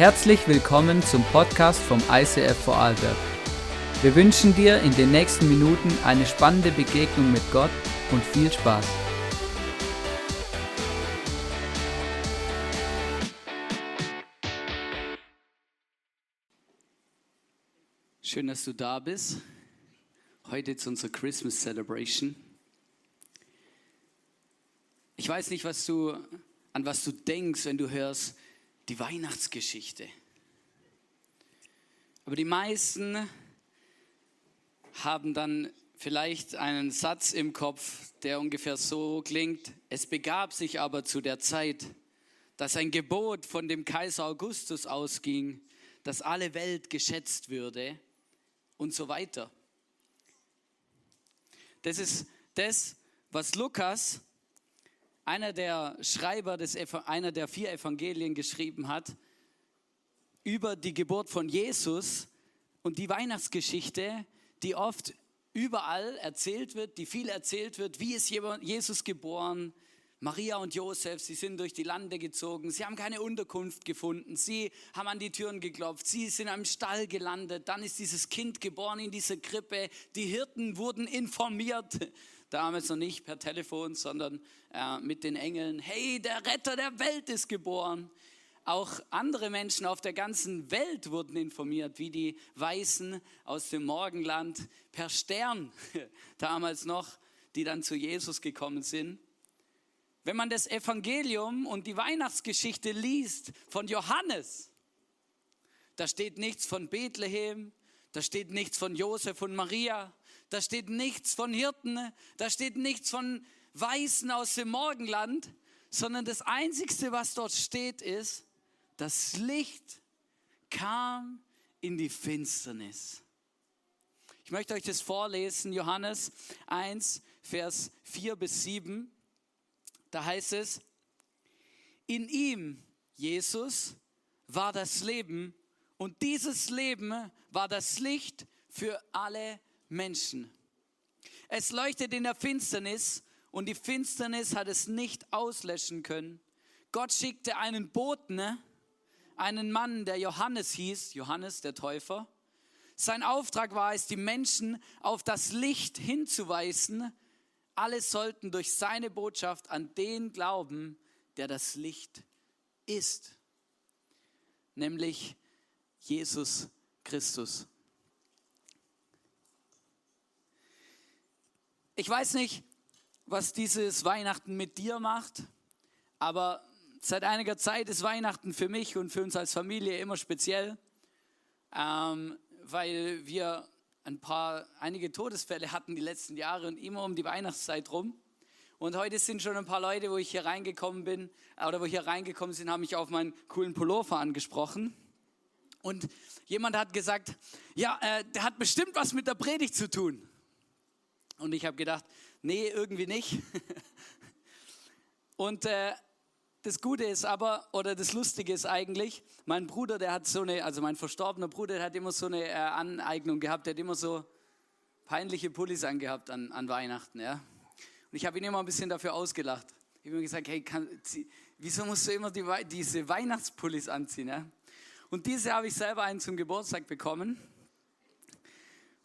Herzlich willkommen zum Podcast vom ICF Vorarlberg. Wir wünschen dir in den nächsten Minuten eine spannende Begegnung mit Gott und viel Spaß. Schön, dass du da bist. Heute zu unserer Christmas Celebration. Ich weiß nicht, was du, an was du denkst, wenn du hörst, die Weihnachtsgeschichte. Aber die meisten haben dann vielleicht einen Satz im Kopf, der ungefähr so klingt, es begab sich aber zu der Zeit, dass ein Gebot von dem Kaiser Augustus ausging, dass alle Welt geschätzt würde und so weiter. Das ist das, was Lukas einer der Schreiber des, einer der vier Evangelien geschrieben hat über die Geburt von Jesus und die Weihnachtsgeschichte, die oft überall erzählt wird, die viel erzählt wird. Wie ist Jesus geboren? Maria und Josef, sie sind durch die Lande gezogen, sie haben keine Unterkunft gefunden, sie haben an die Türen geklopft, sie sind am Stall gelandet, dann ist dieses Kind geboren in dieser Krippe, die Hirten wurden informiert, damals noch nicht per Telefon, sondern äh, mit den Engeln, hey, der Retter der Welt ist geboren. Auch andere Menschen auf der ganzen Welt wurden informiert, wie die Weißen aus dem Morgenland per Stern, damals noch, die dann zu Jesus gekommen sind. Wenn man das Evangelium und die Weihnachtsgeschichte liest von Johannes, da steht nichts von Bethlehem, da steht nichts von Josef und Maria, da steht nichts von Hirten, da steht nichts von Weißen aus dem Morgenland, sondern das Einzige, was dort steht, ist, das Licht kam in die Finsternis. Ich möchte euch das vorlesen, Johannes 1, Vers 4 bis 7. Da heißt es, in ihm, Jesus, war das Leben und dieses Leben war das Licht für alle Menschen. Es leuchtet in der Finsternis und die Finsternis hat es nicht auslöschen können. Gott schickte einen Boten, einen Mann, der Johannes hieß, Johannes der Täufer. Sein Auftrag war es, die Menschen auf das Licht hinzuweisen. Alle sollten durch seine Botschaft an den glauben, der das Licht ist, nämlich Jesus Christus. Ich weiß nicht, was dieses Weihnachten mit dir macht, aber seit einiger Zeit ist Weihnachten für mich und für uns als Familie immer speziell, ähm, weil wir ein paar, einige Todesfälle hatten die letzten Jahre und immer um die Weihnachtszeit rum. Und heute sind schon ein paar Leute, wo ich hier reingekommen bin, oder wo hier reingekommen sind, haben mich auf meinen coolen Pullover angesprochen. Und jemand hat gesagt, ja, äh, der hat bestimmt was mit der Predigt zu tun. Und ich habe gedacht, nee, irgendwie nicht. Und äh, das Gute ist aber, oder das Lustige ist eigentlich, mein Bruder, der hat so eine, also mein verstorbener Bruder, der hat immer so eine äh, Aneignung gehabt, der hat immer so peinliche Pullis angehabt an, an Weihnachten, ja. Und ich habe ihn immer ein bisschen dafür ausgelacht. Ich habe ihm gesagt, hey, kann, wieso musst du immer die, diese Weihnachtspullis anziehen, ja? Und diese habe ich selber einen zum Geburtstag bekommen.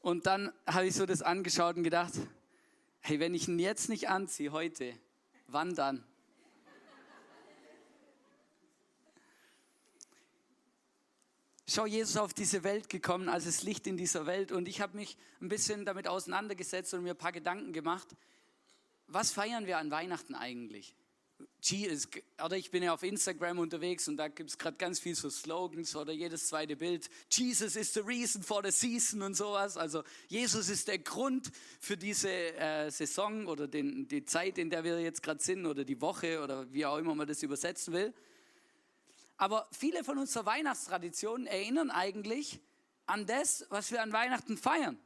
Und dann habe ich so das angeschaut und gedacht, hey, wenn ich ihn jetzt nicht anziehe, heute, wann dann? Schau, Jesus auf diese Welt gekommen als das Licht in dieser Welt und ich habe mich ein bisschen damit auseinandergesetzt und mir ein paar Gedanken gemacht. Was feiern wir an Weihnachten eigentlich? Oder ich bin ja auf Instagram unterwegs und da gibt es gerade ganz viel so Slogans oder jedes zweite Bild. Jesus is the reason for the season und sowas. Also Jesus ist der Grund für diese äh, Saison oder den, die Zeit, in der wir jetzt gerade sind oder die Woche oder wie auch immer man das übersetzen will. Aber viele von unserer Weihnachtstraditionen erinnern eigentlich an das, was wir an Weihnachten feiern.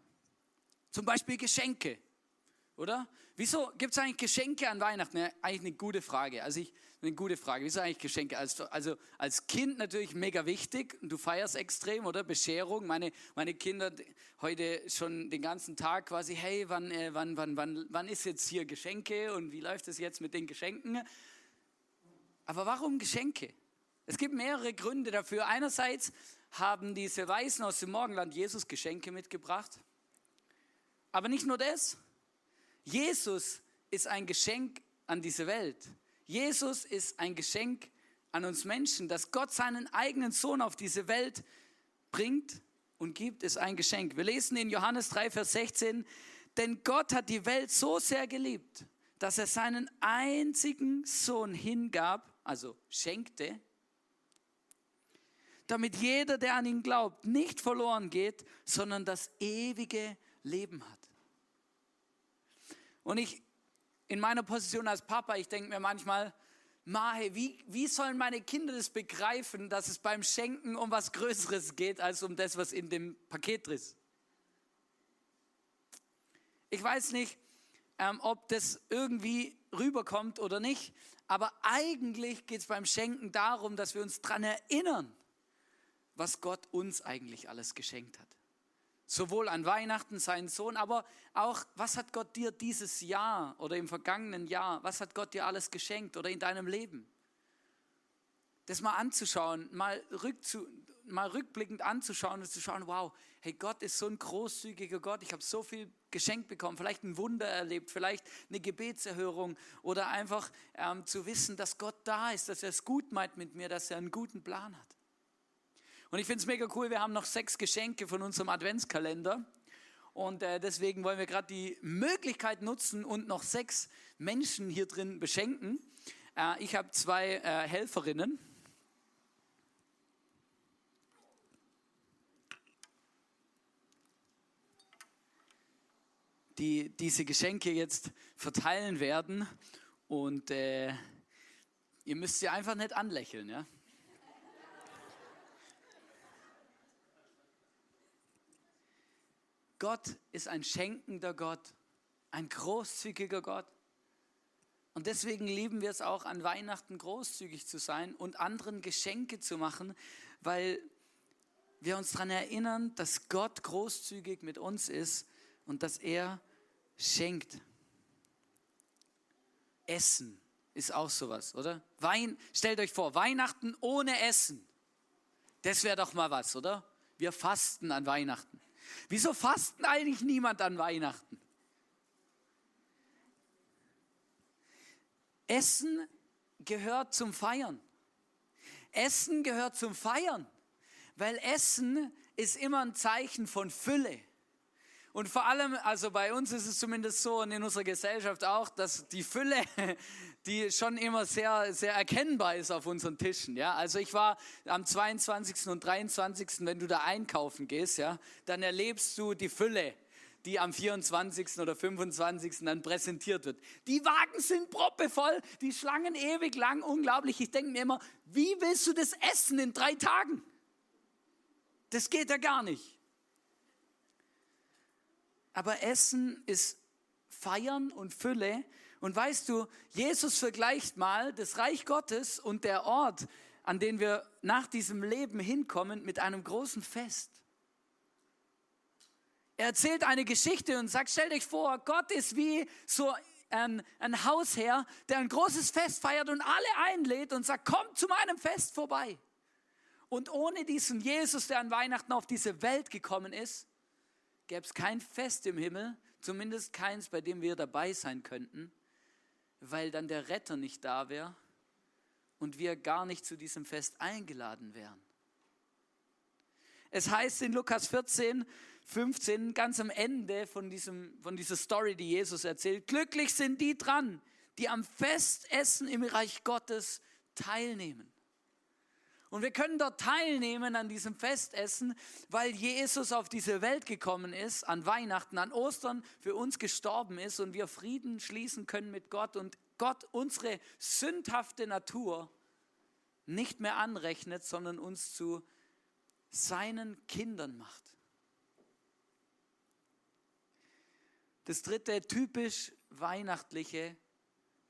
Zum Beispiel Geschenke oder? Wieso gibt es eigentlich Geschenke an Weihnachten? Ja, eigentlich eine gute Frage. Also ich, eine gute Frage. Wieso eigentlich Geschenke? Also, also als Kind natürlich mega wichtig. Du feierst extrem, oder? Bescherung. Meine, meine Kinder heute schon den ganzen Tag quasi, hey, wann, äh, wann, wann, wann, wann ist jetzt hier Geschenke und wie läuft es jetzt mit den Geschenken? Aber warum Geschenke? Es gibt mehrere Gründe dafür. Einerseits haben diese Weisen aus dem Morgenland Jesus Geschenke mitgebracht. Aber nicht nur das. Jesus ist ein Geschenk an diese Welt. Jesus ist ein Geschenk an uns Menschen, dass Gott seinen eigenen Sohn auf diese Welt bringt und gibt, ist ein Geschenk. Wir lesen in Johannes 3, Vers 16, denn Gott hat die Welt so sehr geliebt, dass er seinen einzigen Sohn hingab, also schenkte, damit jeder, der an ihn glaubt, nicht verloren geht, sondern das ewige Leben hat. Und ich, in meiner Position als Papa, ich denke mir manchmal, Mahe, wie, wie sollen meine Kinder das begreifen, dass es beim Schenken um was Größeres geht, als um das, was in dem Paket ist? Ich weiß nicht, ähm, ob das irgendwie rüberkommt oder nicht, aber eigentlich geht es beim Schenken darum, dass wir uns daran erinnern, was Gott uns eigentlich alles geschenkt hat. Sowohl an Weihnachten seinen Sohn, aber auch, was hat Gott dir dieses Jahr oder im vergangenen Jahr, was hat Gott dir alles geschenkt oder in deinem Leben? Das mal anzuschauen, mal, rückzu, mal rückblickend anzuschauen und zu schauen, wow, hey, Gott ist so ein großzügiger Gott, ich habe so viel geschenkt bekommen, vielleicht ein Wunder erlebt, vielleicht eine Gebetserhörung oder einfach ähm, zu wissen, dass Gott da ist, dass er es gut meint mit mir, dass er einen guten Plan hat. Und ich finde es mega cool, wir haben noch sechs Geschenke von unserem Adventskalender. Und äh, deswegen wollen wir gerade die Möglichkeit nutzen und noch sechs Menschen hier drin beschenken. Äh, ich habe zwei äh, Helferinnen. die diese Geschenke jetzt verteilen werden. Und äh, ihr müsst sie einfach nicht anlächeln. Ja? Gott ist ein schenkender Gott, ein großzügiger Gott. Und deswegen lieben wir es auch an Weihnachten großzügig zu sein und anderen Geschenke zu machen, weil wir uns daran erinnern, dass Gott großzügig mit uns ist und dass er schenkt. Essen ist auch sowas, oder? Wein, stellt euch vor, Weihnachten ohne Essen. Das wäre doch mal was, oder? Wir fasten an Weihnachten. Wieso fasten eigentlich niemand an Weihnachten? Essen gehört zum Feiern. Essen gehört zum Feiern, weil Essen ist immer ein Zeichen von Fülle. Und vor allem, also bei uns ist es zumindest so und in unserer Gesellschaft auch, dass die Fülle, die schon immer sehr, sehr erkennbar ist auf unseren Tischen. Ja? Also ich war am 22. und 23., wenn du da einkaufen gehst, ja, dann erlebst du die Fülle die am 24. oder 25. dann präsentiert wird. Die Wagen sind proppevoll, die Schlangen ewig lang, unglaublich. Ich denke mir immer, wie willst du das essen in drei Tagen? Das geht ja gar nicht. Aber Essen ist Feiern und Fülle. Und weißt du, Jesus vergleicht mal das Reich Gottes und der Ort, an den wir nach diesem Leben hinkommen, mit einem großen Fest. Er erzählt eine Geschichte und sagt, stell dich vor, Gott ist wie so ein, ein Hausherr, der ein großes Fest feiert und alle einlädt und sagt, kommt zu meinem Fest vorbei. Und ohne diesen Jesus, der an Weihnachten auf diese Welt gekommen ist, gäbe es kein Fest im Himmel, zumindest keins, bei dem wir dabei sein könnten, weil dann der Retter nicht da wäre und wir gar nicht zu diesem Fest eingeladen wären. Es heißt in Lukas 14, 15, ganz am Ende von, diesem, von dieser Story, die Jesus erzählt, glücklich sind die dran, die am Festessen im Reich Gottes teilnehmen. Und wir können dort teilnehmen an diesem Festessen, weil Jesus auf diese Welt gekommen ist, an Weihnachten, an Ostern für uns gestorben ist und wir Frieden schließen können mit Gott und Gott unsere sündhafte Natur nicht mehr anrechnet, sondern uns zu seinen Kindern macht. Das dritte typisch weihnachtliche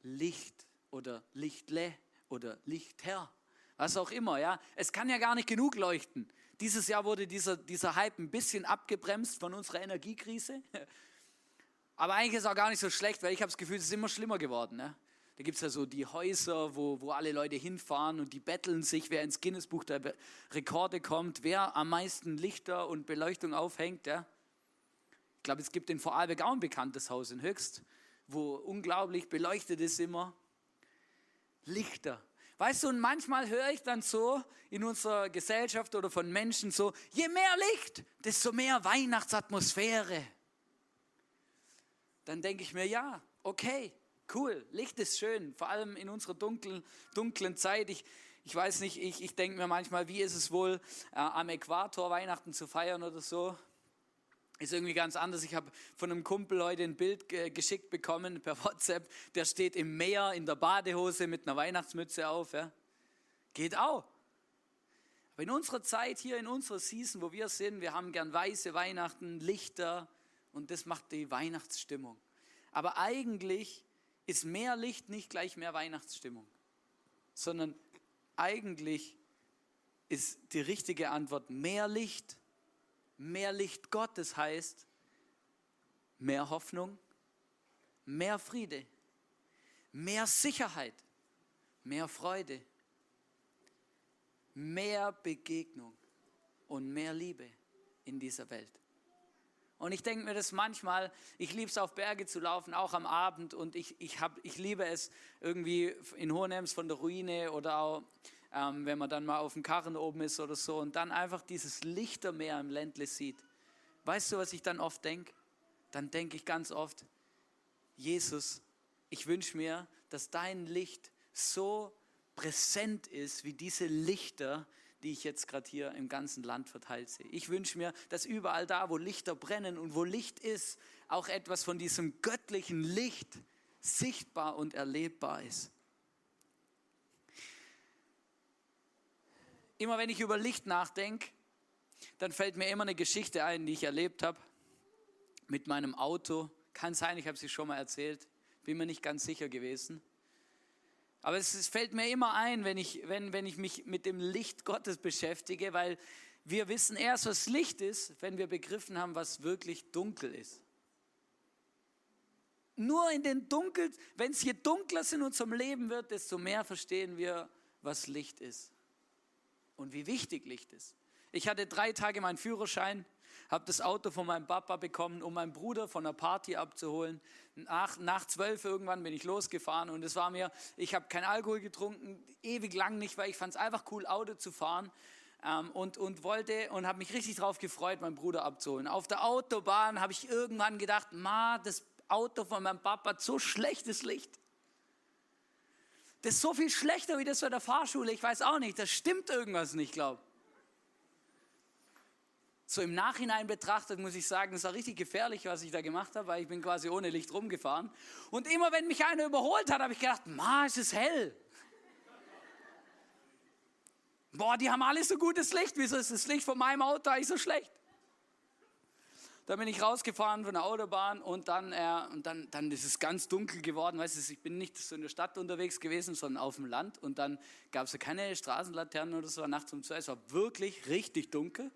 Licht oder Lichtle oder Lichter was auch immer, ja. Es kann ja gar nicht genug leuchten. Dieses Jahr wurde dieser, dieser Hype ein bisschen abgebremst von unserer Energiekrise. Aber eigentlich ist es auch gar nicht so schlecht, weil ich habe das Gefühl, es ist immer schlimmer geworden. Ne? Da gibt es ja so die Häuser, wo, wo alle Leute hinfahren und die betteln sich, wer ins Guinness-Buch der Rekorde kommt, wer am meisten Lichter und Beleuchtung aufhängt. Ja? Ich glaube, es gibt in Vorarlberg auch ein bekanntes Haus in Höchst, wo unglaublich beleuchtet ist immer. Lichter. Weißt du, und manchmal höre ich dann so in unserer Gesellschaft oder von Menschen so, je mehr Licht, desto mehr Weihnachtsatmosphäre. Dann denke ich mir, ja, okay, cool, Licht ist schön, vor allem in unserer dunklen, dunklen Zeit. Ich, ich weiß nicht, ich, ich denke mir manchmal, wie ist es wohl, äh, am Äquator Weihnachten zu feiern oder so ist irgendwie ganz anders. Ich habe von einem Kumpel heute ein Bild geschickt bekommen per WhatsApp. Der steht im Meer in der Badehose mit einer Weihnachtsmütze auf. Ja. Geht auch. Aber in unserer Zeit hier, in unserer Season, wo wir sind, wir haben gern weiße Weihnachten, Lichter und das macht die Weihnachtsstimmung. Aber eigentlich ist mehr Licht nicht gleich mehr Weihnachtsstimmung, sondern eigentlich ist die richtige Antwort mehr Licht Mehr Licht Gottes heißt mehr Hoffnung, mehr Friede, mehr Sicherheit, mehr Freude, mehr Begegnung und mehr Liebe in dieser Welt. Und ich denke mir das manchmal, ich liebe es auf Berge zu laufen, auch am Abend. Und ich, ich, hab, ich liebe es irgendwie in Hohenems von der Ruine oder auch ähm, wenn man dann mal auf dem Karren oben ist oder so und dann einfach dieses Lichtermeer im Ländle sieht. Weißt du, was ich dann oft denke? Dann denke ich ganz oft, Jesus, ich wünsche mir, dass dein Licht so präsent ist wie diese Lichter, die ich jetzt gerade hier im ganzen Land verteilt sehe. Ich wünsche mir, dass überall da, wo Lichter brennen und wo Licht ist, auch etwas von diesem göttlichen Licht sichtbar und erlebbar ist. Immer wenn ich über Licht nachdenke, dann fällt mir immer eine Geschichte ein, die ich erlebt habe mit meinem Auto. Kann sein, ich habe sie schon mal erzählt, bin mir nicht ganz sicher gewesen. Aber es, es fällt mir immer ein, wenn ich, wenn, wenn ich mich mit dem Licht Gottes beschäftige, weil wir wissen erst, was Licht ist, wenn wir begriffen haben, was wirklich dunkel ist. Nur in den Dunkel, wenn es je dunkler in unserem Leben wird, desto mehr verstehen wir, was Licht ist und wie wichtig Licht ist. Ich hatte drei Tage meinen Führerschein, habe das Auto von meinem Papa bekommen, um meinen Bruder von einer Party abzuholen. Nach, nach zwölf irgendwann bin ich losgefahren und es war mir, ich habe keinen Alkohol getrunken, ewig lang nicht, weil ich fand es einfach cool, Auto zu fahren. Ähm, und, und wollte und habe mich richtig darauf gefreut, meinen Bruder abzuholen. Auf der Autobahn habe ich irgendwann gedacht, ma, das Auto von meinem Papa hat so schlechtes Licht. Das ist so viel schlechter wie das bei der Fahrschule. Ich weiß auch nicht, das stimmt irgendwas nicht, glaube So im Nachhinein betrachtet muss ich sagen, es war richtig gefährlich, was ich da gemacht habe, weil ich bin quasi ohne Licht rumgefahren. Und immer wenn mich einer überholt hat, habe ich gedacht, ma, es ist hell. Boah, die haben alle so gutes Licht. Wieso ist das Licht von meinem Auto eigentlich so schlecht? Dann bin ich rausgefahren von der Autobahn und dann, äh, und dann, dann ist es ganz dunkel geworden. Weißt du, ich bin nicht so in der Stadt unterwegs gewesen, sondern auf dem Land. Und dann gab es ja keine Straßenlaternen oder so nachts um zwei. Es war wirklich richtig dunkel.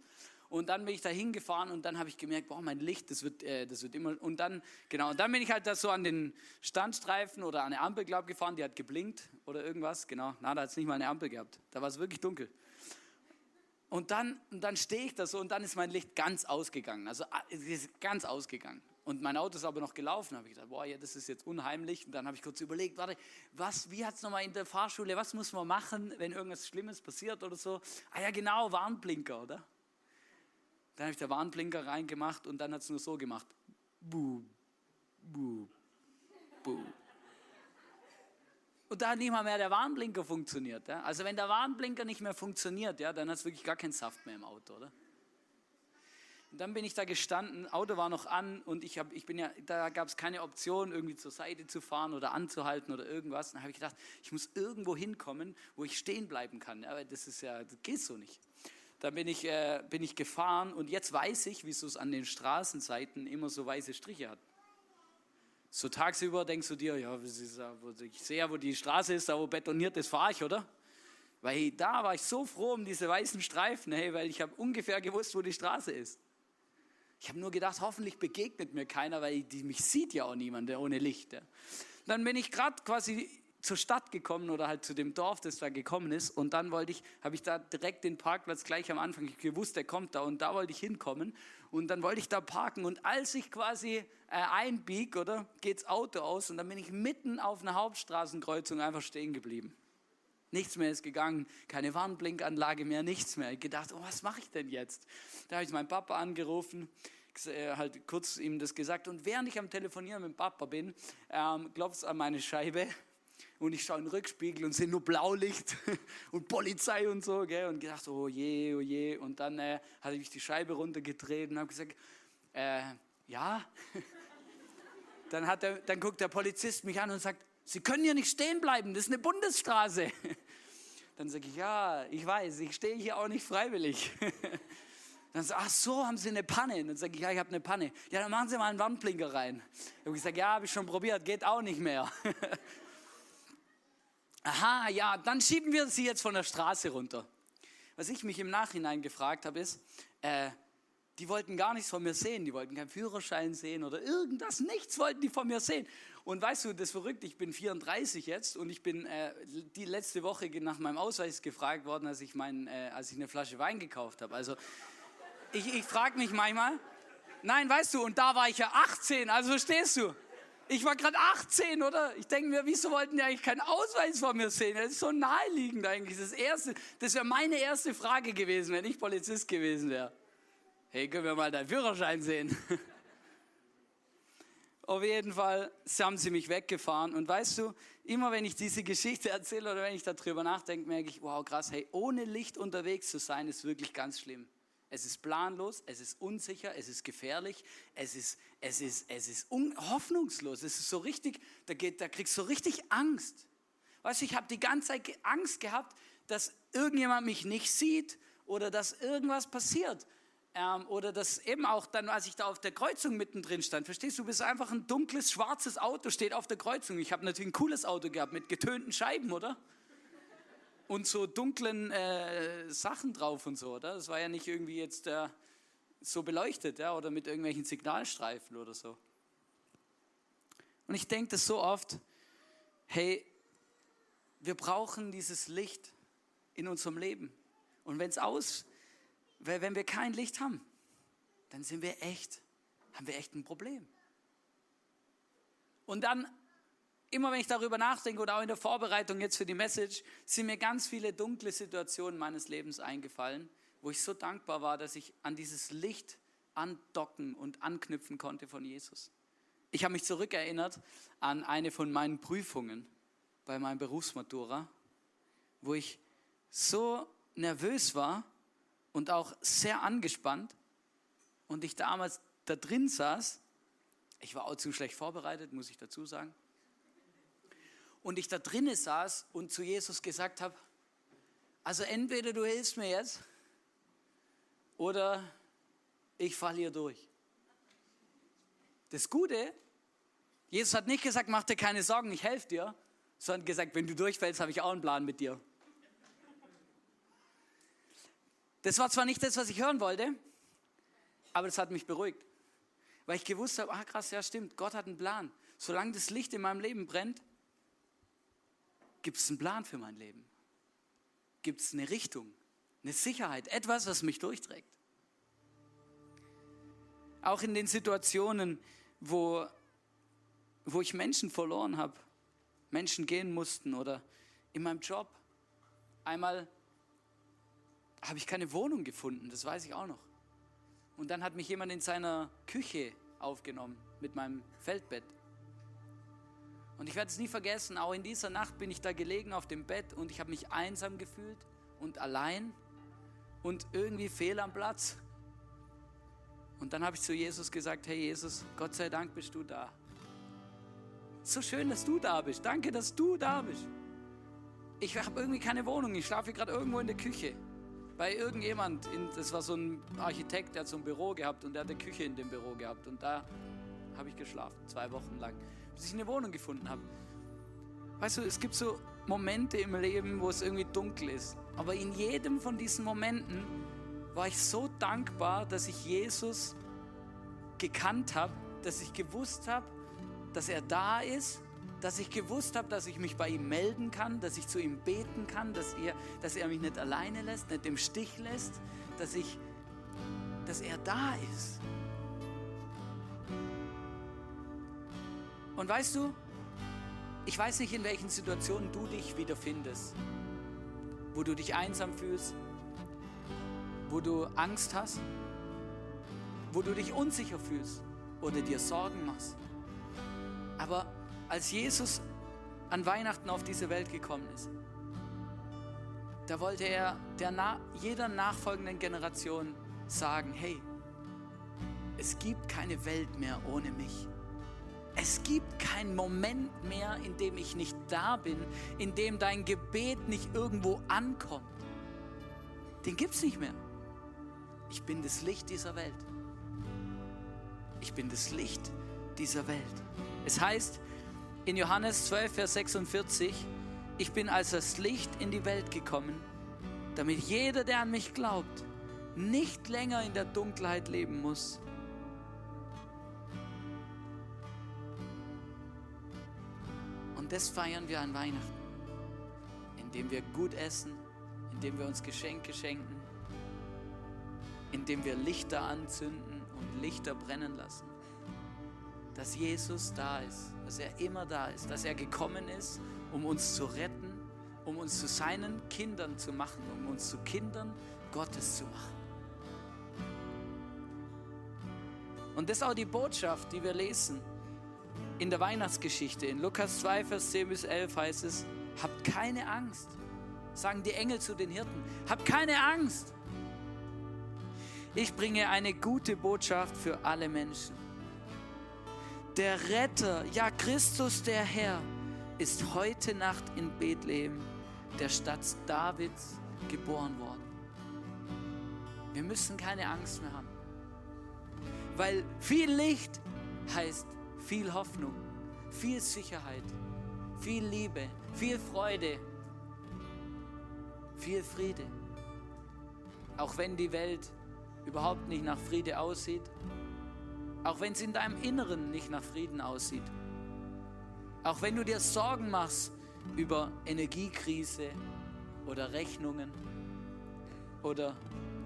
Und dann bin ich da hingefahren und dann habe ich gemerkt, boah, mein Licht, das wird, äh, das wird immer. Und dann, genau, und dann bin ich halt da so an den Standstreifen oder an eine Ampel, glaube gefahren, die hat geblinkt oder irgendwas. Genau, na, da hat es nicht mal eine Ampel gehabt. Da war es wirklich dunkel. Und dann, und dann stehe ich da so und dann ist mein Licht ganz ausgegangen. Also ah, ganz ausgegangen. Und mein Auto ist aber noch gelaufen. Da habe ich gedacht, boah, ja, das ist jetzt unheimlich. Und dann habe ich kurz überlegt, warte, was, wie hat es nochmal in der Fahrschule, was muss man machen, wenn irgendwas Schlimmes passiert oder so? Ah ja, genau, Warnblinker, oder? Dann habe ich der Warnblinker reingemacht und dann hat es nur so gemacht. Buh, buh, buh und da hat nicht mal mehr der Warnblinker funktioniert. Ja? Also wenn der Warnblinker nicht mehr funktioniert, ja, dann hat es wirklich gar keinen Saft mehr im Auto, oder? Und dann bin ich da gestanden, Auto war noch an und ich, hab, ich bin ja, da gab es keine Option, irgendwie zur Seite zu fahren oder anzuhalten oder irgendwas. Dann habe ich gedacht, ich muss irgendwo hinkommen, wo ich stehen bleiben kann. Ja, das ist ja, das geht so nicht. Dann bin ich, äh, bin ich gefahren und jetzt weiß ich, wieso es an den Straßenseiten immer so weiße Striche hat. So tagsüber denkst du dir, ja, ich sehe ja, wo die Straße ist, da wo betoniert ist, fahre ich, oder? Weil hey, da war ich so froh um diese weißen Streifen, hey, weil ich habe ungefähr gewusst, wo die Straße ist. Ich habe nur gedacht, hoffentlich begegnet mir keiner, weil die, mich sieht ja auch niemand ohne Licht. Ja. Dann bin ich gerade quasi zur Stadt gekommen oder halt zu dem Dorf, das da gekommen ist. Und dann wollte ich, habe ich da direkt den Parkplatz gleich am Anfang, gewusst, der kommt da und da wollte ich hinkommen. Und dann wollte ich da parken und als ich quasi äh, einbieg, oder, geht's Auto aus und dann bin ich mitten auf einer Hauptstraßenkreuzung einfach stehen geblieben. Nichts mehr ist gegangen, keine Warnblinkanlage mehr, nichts mehr. Ich gedacht, oh, was mache ich denn jetzt? Da habe ich meinen Papa angerufen, äh, halt kurz ihm das gesagt. Und während ich am Telefonieren mit dem Papa bin, ähm, klopft es an meine Scheibe und ich schaue in den Rückspiegel und sehe nur Blaulicht und Polizei und so. Gell? Und gedacht, oh je, oh je. Und dann äh, hatte ich die Scheibe runtergedreht und habe gesagt, äh, ja. dann, hat der, dann guckt der Polizist mich an und sagt, Sie können hier nicht stehen bleiben, das ist eine Bundesstraße. Dann sage ich, ja, ich weiß, ich stehe hier auch nicht freiwillig. Dann sagt ach so, haben Sie eine Panne? Dann sage ich, ja, ich habe eine Panne. Ja, dann machen Sie mal einen Wandblinker rein. Dann habe ich gesagt, ja, habe ich schon probiert, geht auch nicht mehr. Aha, ja, dann schieben wir Sie jetzt von der Straße runter. Was ich mich im Nachhinein gefragt habe, ist, äh, die wollten gar nichts von mir sehen, die wollten keinen Führerschein sehen oder irgendwas, nichts wollten die von mir sehen. Und weißt du, das ist verrückt, ich bin 34 jetzt und ich bin äh, die letzte Woche nach meinem Ausweis gefragt worden, als ich, mein, äh, als ich eine Flasche Wein gekauft habe. Also ich, ich frage mich manchmal, nein, weißt du, und da war ich ja 18, also verstehst du? Ich war gerade 18, oder? Ich denke mir, wieso wollten die eigentlich keinen Ausweis von mir sehen? Das ist so naheliegend eigentlich. Das erste, das wäre meine erste Frage gewesen, wenn ich Polizist gewesen wäre. Hey, können wir mal deinen Führerschein sehen? Auf jeden Fall haben sie mich weggefahren. Und weißt du, immer wenn ich diese Geschichte erzähle oder wenn ich darüber nachdenke, merke ich, wow, krass, hey, ohne Licht unterwegs zu sein, ist wirklich ganz schlimm. Es ist planlos, es ist unsicher, es ist gefährlich, es ist, es ist, es ist hoffnungslos. Es ist so richtig, da, geht, da kriegst du so richtig Angst. Weißt du, ich habe die ganze Zeit Angst gehabt, dass irgendjemand mich nicht sieht oder dass irgendwas passiert. Ähm, oder das eben auch dann, als ich da auf der Kreuzung mittendrin stand, verstehst du, bist einfach ein dunkles, schwarzes Auto, steht auf der Kreuzung. Ich habe natürlich ein cooles Auto gehabt mit getönten Scheiben, oder? Und so dunklen äh, Sachen drauf und so, oder? Das war ja nicht irgendwie jetzt äh, so beleuchtet, ja, oder mit irgendwelchen Signalstreifen oder so. Und ich denke das so oft, hey, wir brauchen dieses Licht in unserem Leben. Und wenn es aus wenn wir kein Licht haben, dann sind wir echt, haben wir echt ein Problem. Und dann, immer wenn ich darüber nachdenke oder auch in der Vorbereitung jetzt für die Message, sind mir ganz viele dunkle Situationen meines Lebens eingefallen, wo ich so dankbar war, dass ich an dieses Licht andocken und anknüpfen konnte von Jesus. Ich habe mich zurückerinnert an eine von meinen Prüfungen bei meinem Berufsmatura, wo ich so nervös war, und auch sehr angespannt. Und ich damals da drin saß, ich war auch zu schlecht vorbereitet, muss ich dazu sagen. Und ich da drinnen saß und zu Jesus gesagt habe, also entweder du hilfst mir jetzt oder ich falle hier durch. Das Gute, Jesus hat nicht gesagt, mach dir keine Sorgen, ich helfe dir, sondern gesagt, wenn du durchfällst, habe ich auch einen Plan mit dir. Das war zwar nicht das, was ich hören wollte, aber das hat mich beruhigt. Weil ich gewusst habe, ah krass, ja stimmt, Gott hat einen Plan. Solange das Licht in meinem Leben brennt, gibt es einen Plan für mein Leben. Gibt es eine Richtung, eine Sicherheit, etwas, was mich durchträgt. Auch in den Situationen, wo, wo ich Menschen verloren habe, Menschen gehen mussten oder in meinem Job. Einmal habe ich keine Wohnung gefunden, das weiß ich auch noch. Und dann hat mich jemand in seiner Küche aufgenommen mit meinem Feldbett. Und ich werde es nie vergessen, auch in dieser Nacht bin ich da gelegen auf dem Bett und ich habe mich einsam gefühlt und allein und irgendwie fehl am Platz. Und dann habe ich zu Jesus gesagt, hey Jesus, Gott sei Dank bist du da. So schön, dass du da bist. Danke, dass du da bist. Ich habe irgendwie keine Wohnung. Ich schlafe gerade irgendwo in der Küche bei irgendjemand, in, das war so ein Architekt, der hat so ein Büro gehabt und der hat eine Küche in dem Büro gehabt und da habe ich geschlafen, zwei Wochen lang, bis ich eine Wohnung gefunden habe. Weißt du, es gibt so Momente im Leben, wo es irgendwie dunkel ist, aber in jedem von diesen Momenten war ich so dankbar, dass ich Jesus gekannt habe, dass ich gewusst habe, dass er da ist, dass ich gewusst habe, dass ich mich bei ihm melden kann, dass ich zu ihm beten kann, dass er, dass er mich nicht alleine lässt, nicht im Stich lässt, dass, ich, dass er da ist. Und weißt du, ich weiß nicht, in welchen Situationen du dich wiederfindest, wo du dich einsam fühlst, wo du Angst hast, wo du dich unsicher fühlst oder dir Sorgen machst. Aber als Jesus an Weihnachten auf diese Welt gekommen ist, da wollte er der, jeder nachfolgenden Generation sagen, hey, es gibt keine Welt mehr ohne mich. Es gibt keinen Moment mehr, in dem ich nicht da bin, in dem dein Gebet nicht irgendwo ankommt. Den gibt es nicht mehr. Ich bin das Licht dieser Welt. Ich bin das Licht dieser Welt. Es heißt in Johannes 12, Vers 46, ich bin als das Licht in die Welt gekommen, damit jeder, der an mich glaubt, nicht länger in der Dunkelheit leben muss, das feiern wir an Weihnachten, indem wir gut essen, indem wir uns Geschenke schenken, indem wir Lichter anzünden und Lichter brennen lassen. Dass Jesus da ist, dass er immer da ist, dass er gekommen ist, um uns zu retten, um uns zu seinen Kindern zu machen, um uns zu Kindern Gottes zu machen. Und das ist auch die Botschaft, die wir lesen in der Weihnachtsgeschichte, in Lukas 2, Vers 10 bis 11 heißt es, habt keine Angst, sagen die Engel zu den Hirten, habt keine Angst. Ich bringe eine gute Botschaft für alle Menschen. Der Retter, ja Christus der Herr, ist heute Nacht in Bethlehem, der Stadt Davids, geboren worden. Wir müssen keine Angst mehr haben, weil viel Licht heißt viel Hoffnung, viel Sicherheit, viel Liebe, viel Freude, viel Friede. Auch wenn die Welt überhaupt nicht nach Friede aussieht, auch wenn es in deinem Inneren nicht nach Frieden aussieht, auch wenn du dir Sorgen machst über Energiekrise oder Rechnungen oder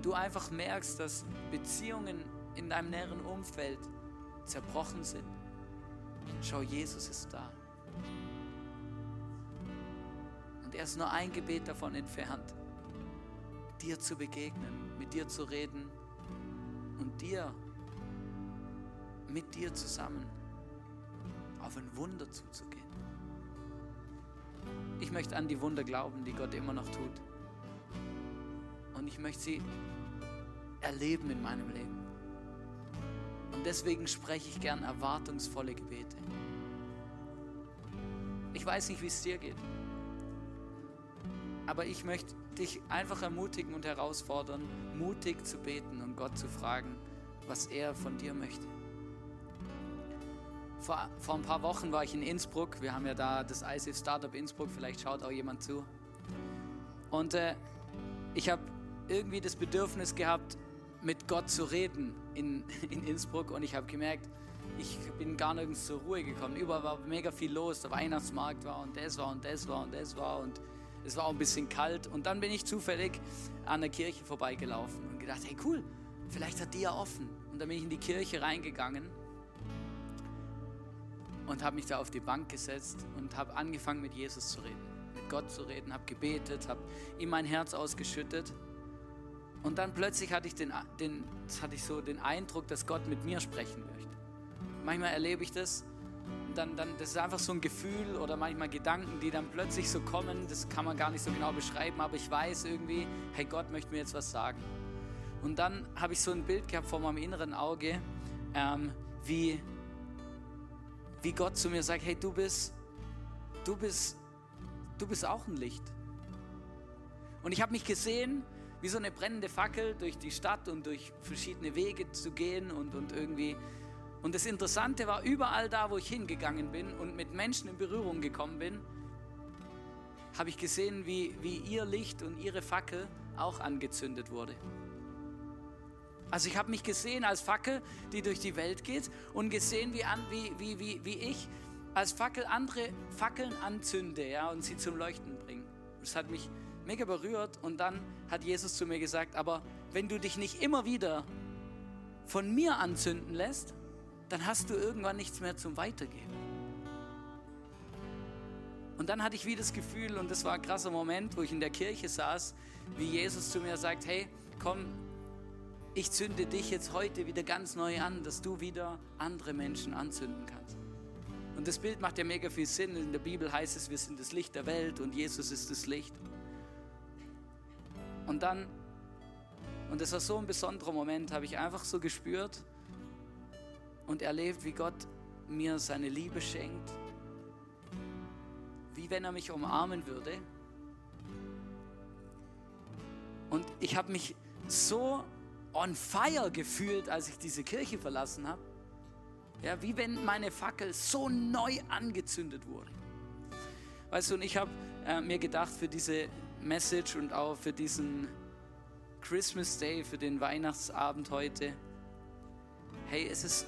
du einfach merkst, dass Beziehungen in deinem näheren Umfeld zerbrochen sind, Schau, Jesus ist da. Und er ist nur ein Gebet davon entfernt, dir zu begegnen, mit dir zu reden und dir, mit dir zusammen auf ein Wunder zuzugehen. Ich möchte an die Wunder glauben, die Gott immer noch tut. Und ich möchte sie erleben in meinem Leben. Und deswegen spreche ich gern erwartungsvolle Gebete. Ich weiß nicht, wie es dir geht. Aber ich möchte dich einfach ermutigen und herausfordern, mutig zu beten und Gott zu fragen, was er von dir möchte. Vor, vor ein paar Wochen war ich in Innsbruck. Wir haben ja da das ICF Startup Innsbruck. Vielleicht schaut auch jemand zu. Und äh, ich habe irgendwie das Bedürfnis gehabt, mit Gott zu reden in, in Innsbruck und ich habe gemerkt, ich bin gar nirgends zur Ruhe gekommen. Überall war mega viel los, der Weihnachtsmarkt war und das war und das war und das war und es war auch ein bisschen kalt. Und dann bin ich zufällig an der Kirche vorbeigelaufen und gedacht, hey cool, vielleicht hat die ja offen. Und dann bin ich in die Kirche reingegangen und habe mich da auf die Bank gesetzt und habe angefangen mit Jesus zu reden, mit Gott zu reden, habe gebetet, habe ihm mein Herz ausgeschüttet. Und dann plötzlich hatte ich, den, den, hatte ich so den Eindruck, dass Gott mit mir sprechen möchte. Manchmal erlebe ich das. Und dann, dann, das ist einfach so ein Gefühl oder manchmal Gedanken, die dann plötzlich so kommen. Das kann man gar nicht so genau beschreiben, aber ich weiß irgendwie, hey, Gott möchte mir jetzt was sagen. Und dann habe ich so ein Bild gehabt vor meinem inneren Auge, ähm, wie, wie Gott zu mir sagt, hey, du bist, du bist, du bist auch ein Licht. Und ich habe mich gesehen, wie so eine brennende Fackel durch die Stadt und durch verschiedene Wege zu gehen und, und irgendwie. Und das Interessante war, überall da, wo ich hingegangen bin und mit Menschen in Berührung gekommen bin, habe ich gesehen, wie, wie ihr Licht und ihre Fackel auch angezündet wurde. Also ich habe mich gesehen als Fackel, die durch die Welt geht und gesehen, wie, an, wie, wie, wie, wie ich als Fackel andere Fackeln anzünde ja, und sie zum Leuchten bringe. Das hat mich mega berührt und dann hat Jesus zu mir gesagt, aber wenn du dich nicht immer wieder von mir anzünden lässt, dann hast du irgendwann nichts mehr zum Weitergeben. Und dann hatte ich wieder das Gefühl, und das war ein krasser Moment, wo ich in der Kirche saß, wie Jesus zu mir sagt, hey, komm, ich zünde dich jetzt heute wieder ganz neu an, dass du wieder andere Menschen anzünden kannst. Und das Bild macht ja mega viel Sinn. In der Bibel heißt es, wir sind das Licht der Welt und Jesus ist das Licht. Und dann, und das war so ein besonderer Moment, habe ich einfach so gespürt und erlebt, wie Gott mir seine Liebe schenkt, wie wenn er mich umarmen würde. Und ich habe mich so on fire gefühlt, als ich diese Kirche verlassen habe. Ja, wie wenn meine Fackel so neu angezündet wurde. Weißt du, und ich habe äh, mir gedacht für diese Message und auch für diesen Christmas Day, für den Weihnachtsabend heute, hey, es ist,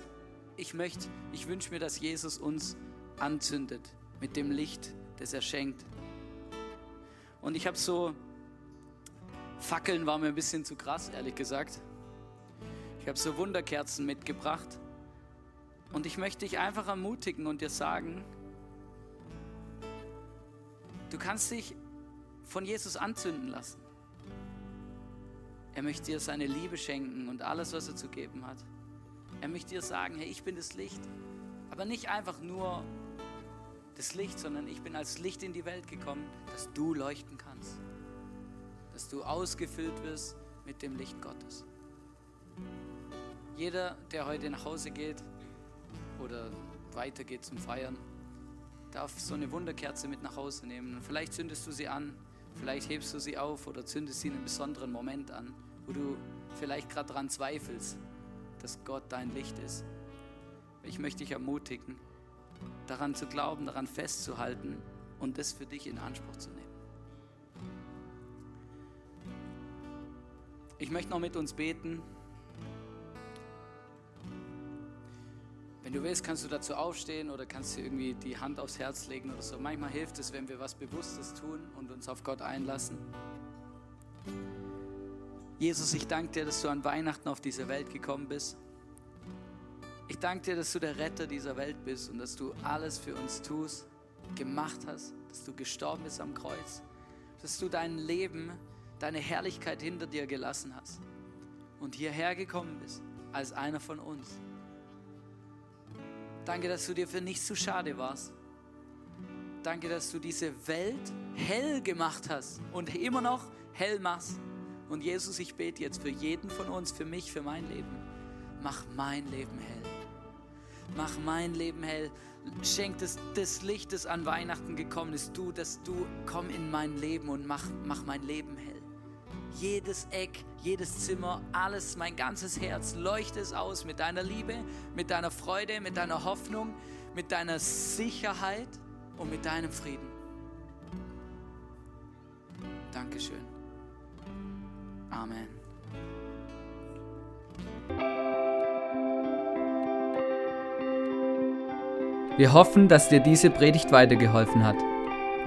ich möchte, ich wünsche mir, dass Jesus uns anzündet mit dem Licht, das er schenkt. Und ich habe so, Fackeln war mir ein bisschen zu krass, ehrlich gesagt. Ich habe so Wunderkerzen mitgebracht. Und ich möchte dich einfach ermutigen und dir sagen, du kannst dich von Jesus anzünden lassen. Er möchte dir seine Liebe schenken und alles, was er zu geben hat. Er möchte dir sagen, hey, ich bin das Licht. Aber nicht einfach nur das Licht, sondern ich bin als Licht in die Welt gekommen, dass du leuchten kannst. Dass du ausgefüllt wirst mit dem Licht Gottes. Jeder, der heute nach Hause geht oder weitergeht zum Feiern, darf so eine Wunderkerze mit nach Hause nehmen. Vielleicht zündest du sie an Vielleicht hebst du sie auf oder zündest sie in einem besonderen Moment an, wo du vielleicht gerade daran zweifelst, dass Gott dein Licht ist. Ich möchte dich ermutigen, daran zu glauben, daran festzuhalten und das für dich in Anspruch zu nehmen. Ich möchte noch mit uns beten. Wenn du willst, kannst du dazu aufstehen oder kannst du irgendwie die Hand aufs Herz legen oder so. Manchmal hilft es, wenn wir was Bewusstes tun und uns auf Gott einlassen. Jesus, ich danke dir, dass du an Weihnachten auf diese Welt gekommen bist. Ich danke dir, dass du der Retter dieser Welt bist und dass du alles für uns tust, gemacht hast, dass du gestorben bist am Kreuz, dass du dein Leben, deine Herrlichkeit hinter dir gelassen hast und hierher gekommen bist als einer von uns Danke, dass du dir für nichts zu schade warst. Danke, dass du diese Welt hell gemacht hast und immer noch hell machst. Und Jesus, ich bete jetzt für jeden von uns, für mich, für mein Leben. Mach mein Leben hell. Mach mein Leben hell. Schenk das, das Licht, das an Weihnachten gekommen ist. Du, dass du komm in mein Leben und mach, mach mein Leben hell jedes Eck, jedes Zimmer, alles, mein ganzes Herz, leuchte es aus mit deiner Liebe, mit deiner Freude, mit deiner Hoffnung, mit deiner Sicherheit und mit deinem Frieden. Dankeschön. Amen. Wir hoffen, dass dir diese Predigt weitergeholfen hat.